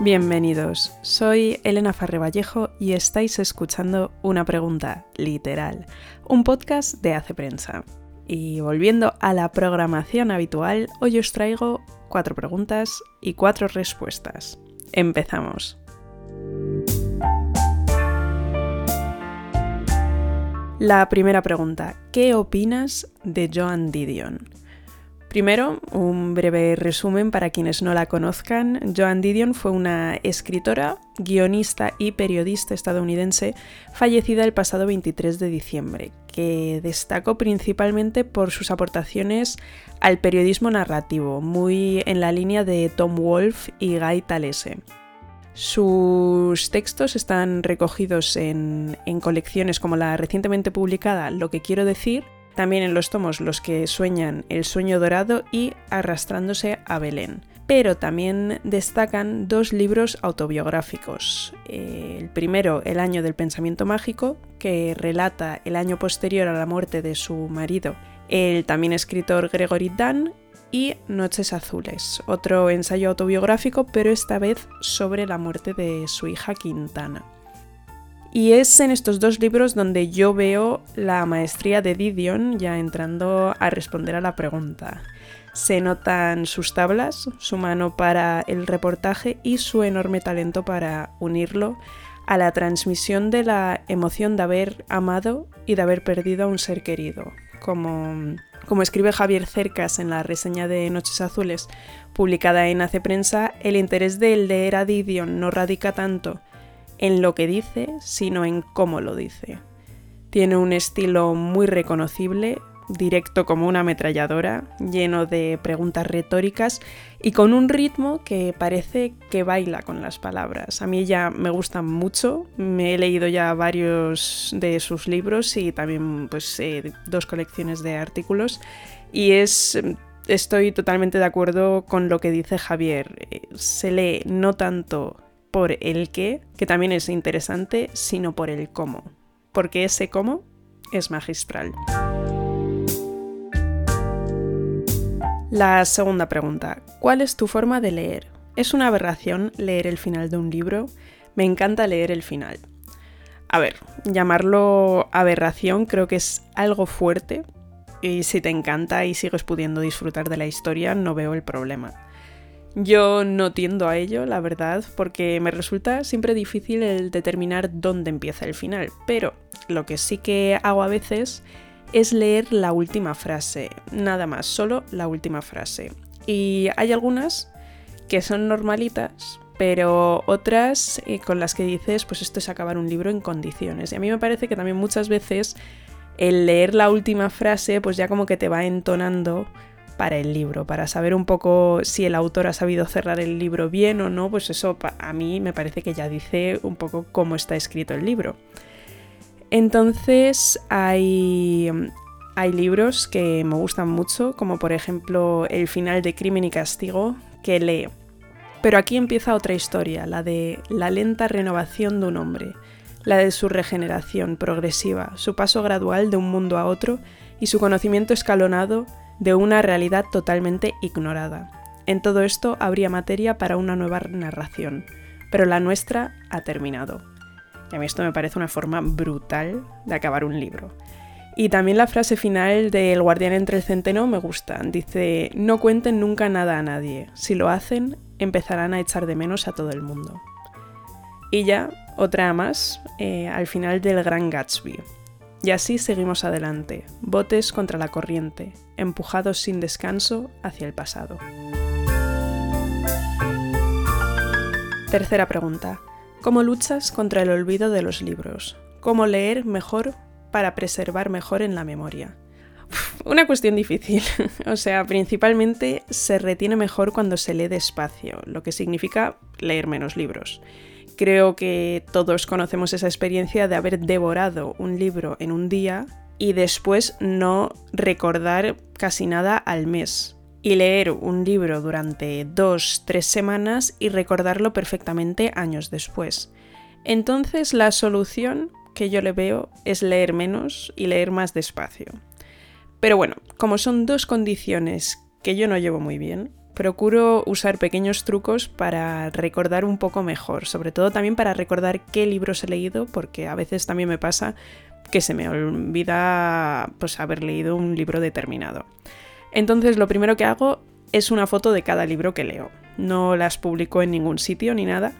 Bienvenidos, soy Elena Farre Vallejo y estáis escuchando Una Pregunta Literal, un podcast de Hace Prensa. Y volviendo a la programación habitual, hoy os traigo cuatro preguntas y cuatro respuestas. Empezamos. La primera pregunta, ¿qué opinas de Joan Didion? Primero, un breve resumen para quienes no la conozcan. Joan Didion fue una escritora, guionista y periodista estadounidense fallecida el pasado 23 de diciembre, que destacó principalmente por sus aportaciones al periodismo narrativo, muy en la línea de Tom Wolfe y Guy Talese. Sus textos están recogidos en, en colecciones como la recientemente publicada Lo que quiero decir, también en los tomos Los que sueñan el sueño dorado y Arrastrándose a Belén. Pero también destacan dos libros autobiográficos. El primero, El año del pensamiento mágico, que relata el año posterior a la muerte de su marido, el también escritor Gregory Dan, y Noches Azules, otro ensayo autobiográfico, pero esta vez sobre la muerte de su hija Quintana. Y es en estos dos libros donde yo veo la maestría de Didion ya entrando a responder a la pregunta. Se notan sus tablas, su mano para el reportaje y su enorme talento para unirlo a la transmisión de la emoción de haber amado y de haber perdido a un ser querido. Como, como escribe Javier Cercas en la reseña de Noches Azules, publicada en Hace Prensa, el interés de leer a Didion no radica tanto en lo que dice, sino en cómo lo dice. Tiene un estilo muy reconocible, directo como una ametralladora, lleno de preguntas retóricas y con un ritmo que parece que baila con las palabras. A mí ya me gustan mucho, me he leído ya varios de sus libros y también pues eh, dos colecciones de artículos y es estoy totalmente de acuerdo con lo que dice Javier. Eh, se lee no tanto por el qué, que también es interesante, sino por el cómo, porque ese cómo es magistral. La segunda pregunta, ¿cuál es tu forma de leer? ¿Es una aberración leer el final de un libro? Me encanta leer el final. A ver, llamarlo aberración creo que es algo fuerte y si te encanta y sigues pudiendo disfrutar de la historia no veo el problema. Yo no tiendo a ello, la verdad, porque me resulta siempre difícil el determinar dónde empieza el final, pero lo que sí que hago a veces es leer la última frase, nada más, solo la última frase. Y hay algunas que son normalitas, pero otras eh, con las que dices, pues esto es acabar un libro en condiciones. Y a mí me parece que también muchas veces el leer la última frase, pues ya como que te va entonando para el libro, para saber un poco si el autor ha sabido cerrar el libro bien o no, pues eso a mí me parece que ya dice un poco cómo está escrito el libro. Entonces hay, hay libros que me gustan mucho, como por ejemplo el final de Crimen y Castigo, que lee. Pero aquí empieza otra historia, la de la lenta renovación de un hombre, la de su regeneración progresiva, su paso gradual de un mundo a otro y su conocimiento escalonado de una realidad totalmente ignorada. En todo esto habría materia para una nueva narración, pero la nuestra ha terminado. Y a mí esto me parece una forma brutal de acabar un libro. Y también la frase final del guardián entre el centeno me gusta. Dice, no cuenten nunca nada a nadie. Si lo hacen, empezarán a echar de menos a todo el mundo. Y ya, otra más, eh, al final del Gran Gatsby. Y así seguimos adelante, botes contra la corriente, empujados sin descanso hacia el pasado. Tercera pregunta. ¿Cómo luchas contra el olvido de los libros? ¿Cómo leer mejor para preservar mejor en la memoria? una cuestión difícil. o sea, principalmente se retiene mejor cuando se lee despacio, lo que significa leer menos libros. Creo que todos conocemos esa experiencia de haber devorado un libro en un día y después no recordar casi nada al mes. Y leer un libro durante dos, tres semanas y recordarlo perfectamente años después. Entonces la solución que yo le veo es leer menos y leer más despacio. Pero bueno, como son dos condiciones que yo no llevo muy bien, procuro usar pequeños trucos para recordar un poco mejor, sobre todo también para recordar qué libros he leído, porque a veces también me pasa que se me olvida pues haber leído un libro determinado. Entonces lo primero que hago es una foto de cada libro que leo. No las publico en ningún sitio ni nada,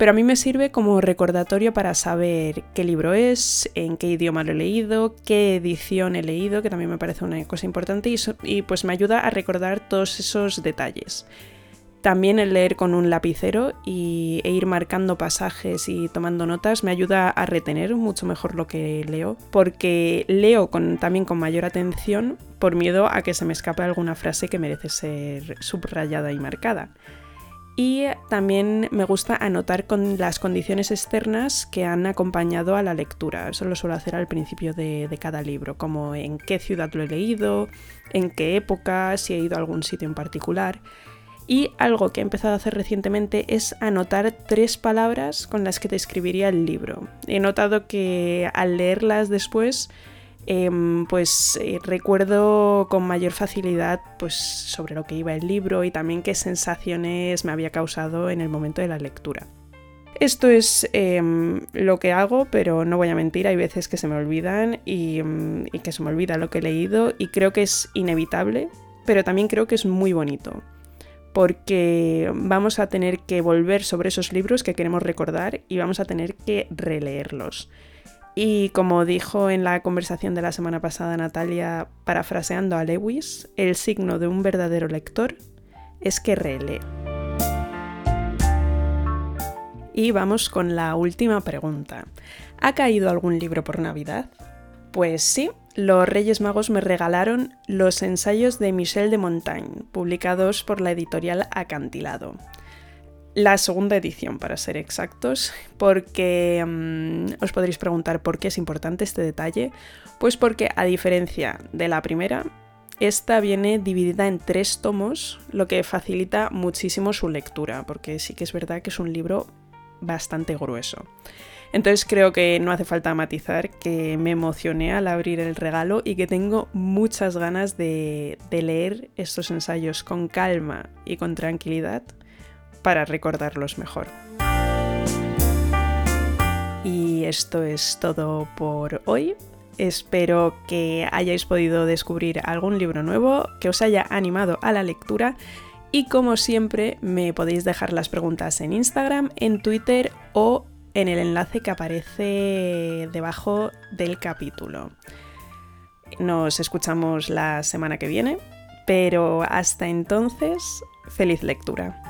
pero a mí me sirve como recordatorio para saber qué libro es, en qué idioma lo he leído, qué edición he leído, que también me parece una cosa importante, y, pues me ayuda a recordar todos esos detalles. También el leer con un lapicero y, e ir marcando pasajes y tomando notas me ayuda a retener mucho mejor lo que leo, porque leo también con mayor atención por miedo a que se me escape alguna frase que merece ser subrayada y marcada. Y también me gusta anotar con las condiciones externas que han acompañado a la lectura. Eso lo suelo hacer al principio de, cada libro, como en qué ciudad lo he leído, en qué época, si he ido a algún sitio en particular. Y algo que he empezado a hacer recientemente es anotar tres palabras con las que describiría el libro. He notado que al leerlas después, em, pues eh, recuerdo con mayor facilidad pues, sobre lo que iba el libro y también qué sensaciones me había causado en el momento de la lectura. Esto es em, lo que hago, pero no voy a mentir, hay veces que se me olvidan em, y que se me olvida lo que he leído y creo que es inevitable, pero también creo que es muy bonito porque vamos a tener que volver sobre esos libros que queremos recordar y vamos a tener que releerlos. Y como dijo en la conversación de la semana pasada Natalia, parafraseando a Lewis, el signo de un verdadero lector es que relee. Y vamos con la última pregunta. ¿Ha caído algún libro por Navidad? Pues sí, los Reyes Magos me regalaron los ensayos de Michel de Montaigne, publicados por la editorial Acantilado. La segunda edición, para ser exactos, porque mm, os podréis preguntar por qué es importante este detalle. Pues porque, a diferencia de la primera, esta viene dividida en tres tomos, lo que facilita muchísimo su lectura, porque sí que es verdad que es un libro bastante grueso. Entonces creo que no hace falta matizar que me emocioné al abrir el regalo y que tengo muchas ganas de, leer estos ensayos con calma y con tranquilidad para recordarlos mejor. Y esto es todo por hoy. Espero que hayáis podido descubrir algún libro nuevo, que os haya animado a la lectura y como siempre me podéis dejar las preguntas en Instagram, en Twitter o en el enlace que aparece debajo del capítulo. Nos escuchamos la semana que viene, pero hasta entonces, feliz lectura.